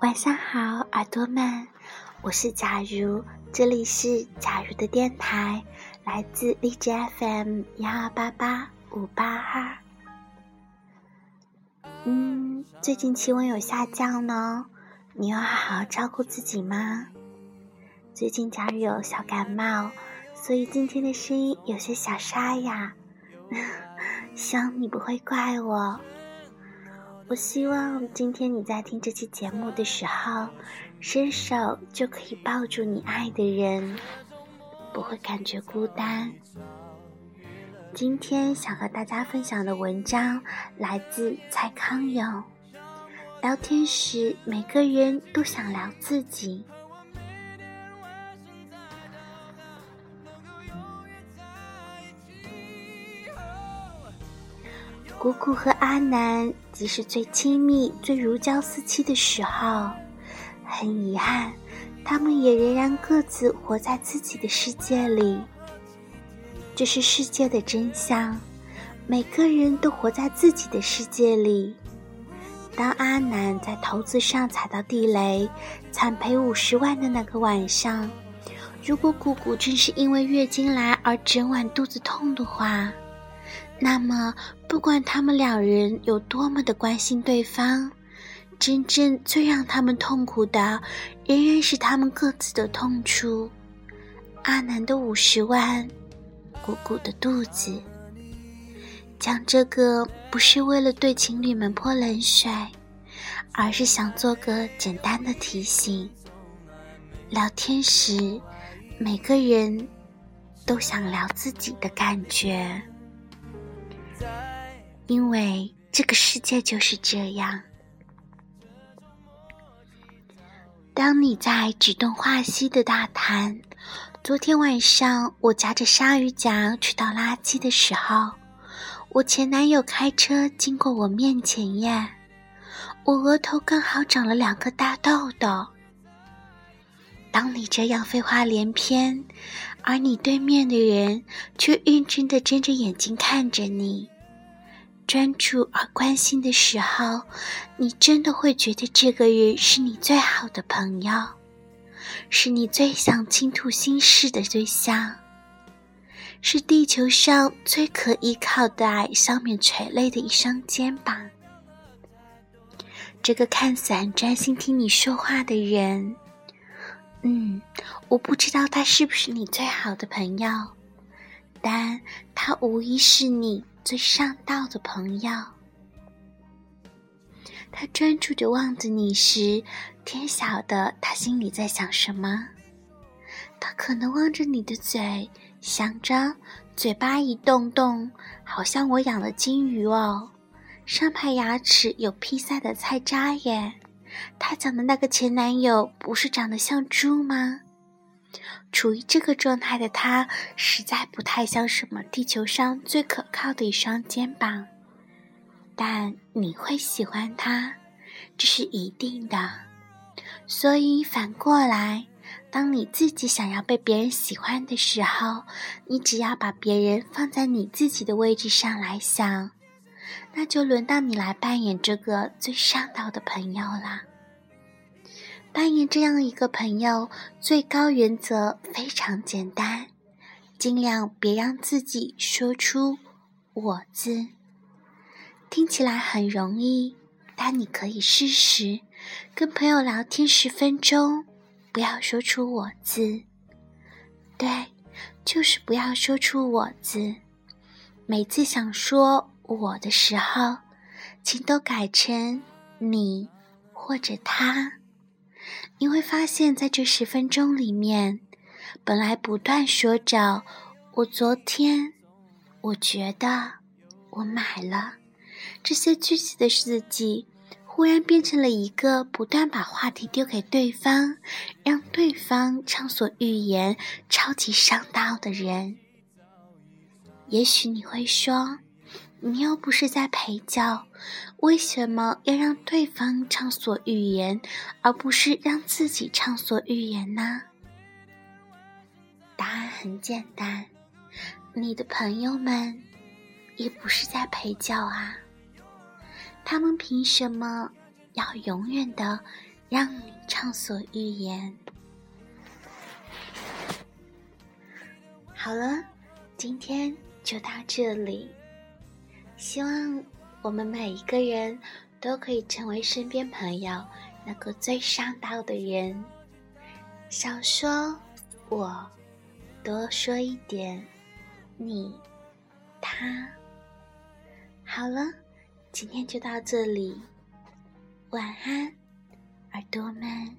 晚上好，耳朵们，我是假如，这里是假如的电台，来自荔枝 FM 幺二八八五八二。嗯，最近气温有下降呢，你要好好照顾自己吗？最近假如有小感冒，所以今天的声音有些小沙哑，希望你不会怪我。我希望今天你在听这期节目的时候，伸手就可以抱住你爱的人，不会感觉孤单。今天想和大家分享的文章来自蔡康永。聊天时，每个人都想聊自己。姑姑和阿南，即使最亲密、最如胶似漆的时候，很遗憾，他们也仍然各自活在自己的世界里。这是世界的真相，每个人都活在自己的世界里。当阿南在投资上踩到地雷，惨赔五十万的那个晚上，如果姑姑正是因为月经来而整晚肚子痛的话，那么，不管他们两人有多么的关心对方，真正最让他们痛苦的，仍然是他们各自的痛处。阿南的五十万，姑姑的肚子。讲这个不是为了对情侣们泼冷水，而是想做个简单的提醒：聊天时，每个人都想聊自己的感觉。因为这个世界就是这样。当你在指东画西的大谈，昨天晚上我夹着鲨鱼夹去倒垃圾的时候，我前男友开车经过我面前耶，我额头刚好长了两个大痘痘。当你这样废话连篇，而你对面的人却认真的睁着眼睛看着你。专注而关心的时候，你真的会觉得这个人是你最好的朋友，是你最想倾吐心事的对象，是地球上最可依靠的上面垂泪的一双肩膀。这个看似很专心听你说话的人，嗯，我不知道他是不是你最好的朋友，但他无疑是你。最上道的朋友，他专注着望着你时，天晓得他心里在想什么。他可能望着你的嘴，想着嘴巴一动动，好像我养了金鱼哦，上排牙齿有披萨的菜渣耶。他讲的那个前男友不是长得像猪吗？处于这个状态的他，实在不太像什么地球上最可靠的一双肩膀。但你会喜欢他，这是一定的。所以反过来，当你自己想要被别人喜欢的时候，你只要把别人放在你自己的位置上来想，那就轮到你来扮演这个最上道的朋友了。扮演这样一个朋友，最高原则非常简单，尽量别让自己说出“我”字。听起来很容易，但你可以试试，跟朋友聊天十分钟，不要说出“我”字。对，就是不要说出“我”字。每次想说“我”的时候，请都改成“你”或者“他”。你会发现在这十分钟里面，本来不断说着“我昨天”“我觉得”“我买了”这些句子的自己，忽然变成了一个不断把话题丢给对方，让对方畅所欲言、超级上道的人。也许你会说。你又不是在陪教，为什么要让对方畅所欲言，而不是让自己畅所欲言呢？答案很简单，你的朋友们也不是在陪教啊。他们凭什么要永远的让你畅所欲言。好了，今天就到这里。希望我们每一个人都可以成为身边朋友那个最上道的人。少说我，多说一点你，他。好了，今天就到这里，晚安，耳朵们。